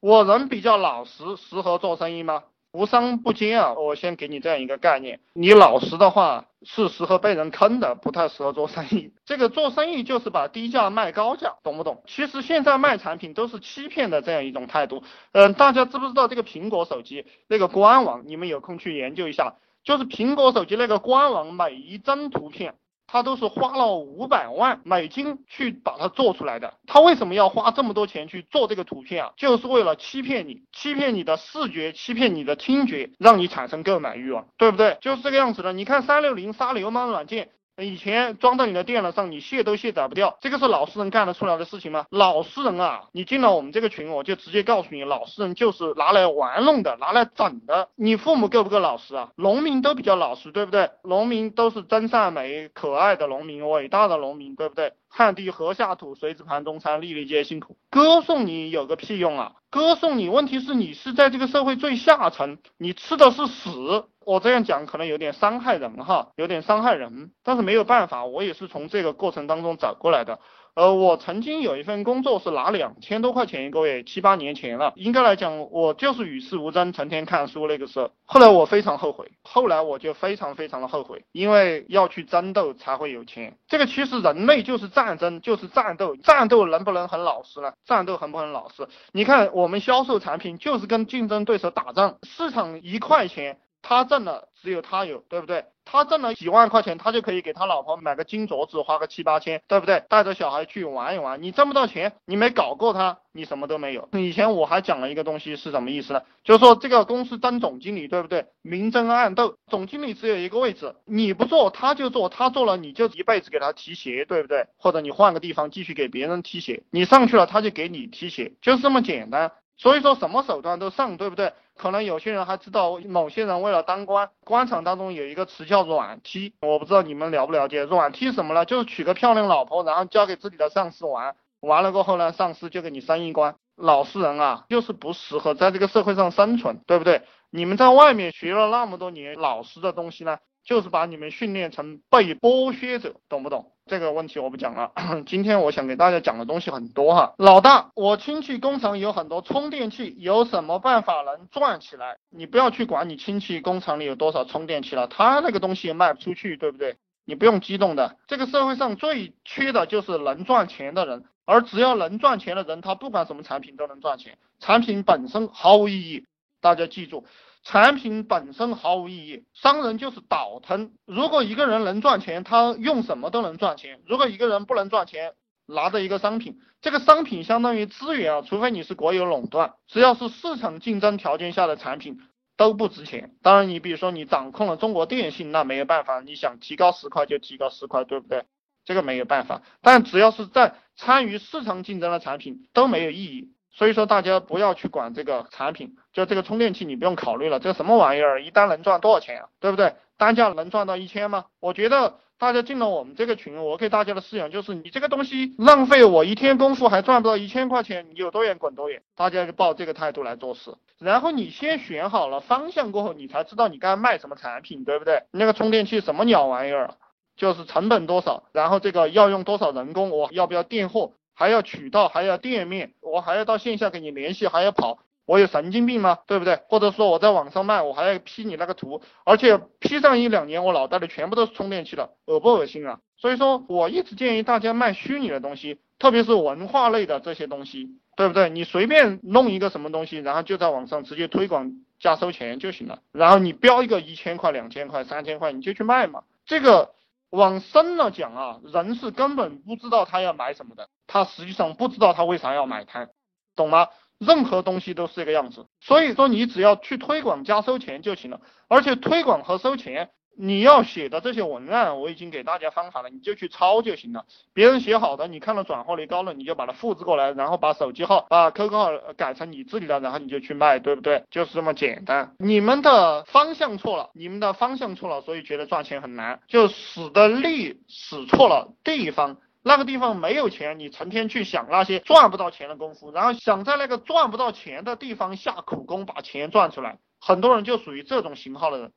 我人比较老实，适合做生意吗？无商不奸啊！我先给你这样一个概念，你老实的话是适合被人坑的，不太适合做生意。这个做生意就是把低价卖高价，懂不懂？其实现在卖产品都是欺骗的这样一种态度。嗯，大家知不知道这个苹果手机那个官网？你们有空去研究一下，就是苹果手机那个官网每一张图片。他都是花了五百万美金去把它做出来的。他为什么要花这么多钱去做这个图片啊？就是为了欺骗你，欺骗你的视觉，欺骗你的听觉，让你产生购买欲望，对不对？就是这个样子的。你看三六零杀流氓软件。以前装到你的电脑上，你卸都卸载不掉，这个是老实人干得出来的事情吗？老实人啊，你进了我们这个群，我就直接告诉你，老实人就是拿来玩弄的，拿来整的。你父母够不够老实啊？农民都比较老实，对不对？农民都是真善美、可爱的农民，伟大的农民，对不对？汗滴禾下土，谁知盘中餐，粒粒皆辛苦。歌颂你有个屁用啊！歌颂你，问题是你是在这个社会最下层，你吃的是屎。我这样讲可能有点伤害人哈，有点伤害人，但是没有办法，我也是从这个过程当中走过来的。呃，我曾经有一份工作是拿两千多块钱一个月，七八年前了。应该来讲，我就是与世无争，成天看书那个时候。后来我非常后悔，后来我就非常非常的后悔，因为要去争斗才会有钱。这个其实人类就是战争，就是战斗，战斗能不能很老实呢？战斗很不很老实？你看我们销售产品就是跟竞争对手打仗，市场一块钱。他挣了，只有他有，对不对？他挣了几万块钱，他就可以给他老婆买个金镯子，花个七八千，对不对？带着小孩去玩一玩。你挣不到钱，你没搞过他，你什么都没有。以前我还讲了一个东西是什么意思呢？就是说这个公司当总经理，对不对？明争暗斗，总经理只有一个位置，你不做他就做，他做了你就一辈子给他提鞋，对不对？或者你换个地方继续给别人提鞋，你上去了他就给你提鞋，就是这么简单。所以说什么手段都上，对不对？可能有些人还知道，某些人为了当官，官场当中有一个词叫软踢，我不知道你们了不了解。软踢什么呢？就是娶个漂亮老婆，然后交给自己的上司玩，完了过后呢，上司就给你升一官。老实人啊，就是不适合在这个社会上生存，对不对？你们在外面学了那么多年老实的东西呢？就是把你们训练成被剥削者，懂不懂？这个问题我不讲了。今天我想给大家讲的东西很多哈。老大，我亲戚工厂有很多充电器，有什么办法能赚起来？你不要去管你亲戚工厂里有多少充电器了，他那个东西也卖不出去，对不对？你不用激动的。这个社会上最缺的就是能赚钱的人，而只要能赚钱的人，他不管什么产品都能赚钱。产品本身毫无意义，大家记住。产品本身毫无意义，商人就是倒腾。如果一个人能赚钱，他用什么都能赚钱；如果一个人不能赚钱，拿着一个商品，这个商品相当于资源啊，除非你是国有垄断，只要是市场竞争条件下的产品都不值钱。当然，你比如说你掌控了中国电信，那没有办法，你想提高十块就提高十块，对不对？这个没有办法。但只要是在参与市场竞争的产品都没有意义。所以说大家不要去管这个产品，就这个充电器你不用考虑了，这个什么玩意儿，一单能赚多少钱啊？对不对？单价能赚到一千吗？我觉得大家进了我们这个群，我给大家的思想就是，你这个东西浪费我一天功夫还赚不到一千块钱，你有多远滚多远。大家就抱这个态度来做事，然后你先选好了方向过后，你才知道你该卖什么产品，对不对？那个充电器什么鸟玩意儿，就是成本多少，然后这个要用多少人工，我要不要垫货？还要渠道，还要店面，我还要到线下给你联系，还要跑，我有神经病吗？对不对？或者说我在网上卖，我还要 P 你那个图，而且 P 上一两年，我脑袋里全部都是充电器了，恶不恶心啊？所以说，我一直建议大家卖虚拟的东西，特别是文化类的这些东西，对不对？你随便弄一个什么东西，然后就在网上直接推广加收钱就行了，然后你标一个一千块、两千块、三千块，你就去卖嘛，这个。往深了讲啊，人是根本不知道他要买什么的，他实际上不知道他为啥要买它，懂吗？任何东西都是这个样子，所以说你只要去推广加收钱就行了，而且推广和收钱。你要写的这些文案，我已经给大家方法了，你就去抄就行了。别人写好的，你看到转化率高了，你就把它复制过来，然后把手机号、把 QQ 号改成你自己的，然后你就去卖，对不对？就是这么简单。你们的方向错了，你们的方向错了，所以觉得赚钱很难，就使的力使错了地方。那个地方没有钱，你成天去想那些赚不到钱的功夫，然后想在那个赚不到钱的地方下苦功把钱赚出来。很多人就属于这种型号的人。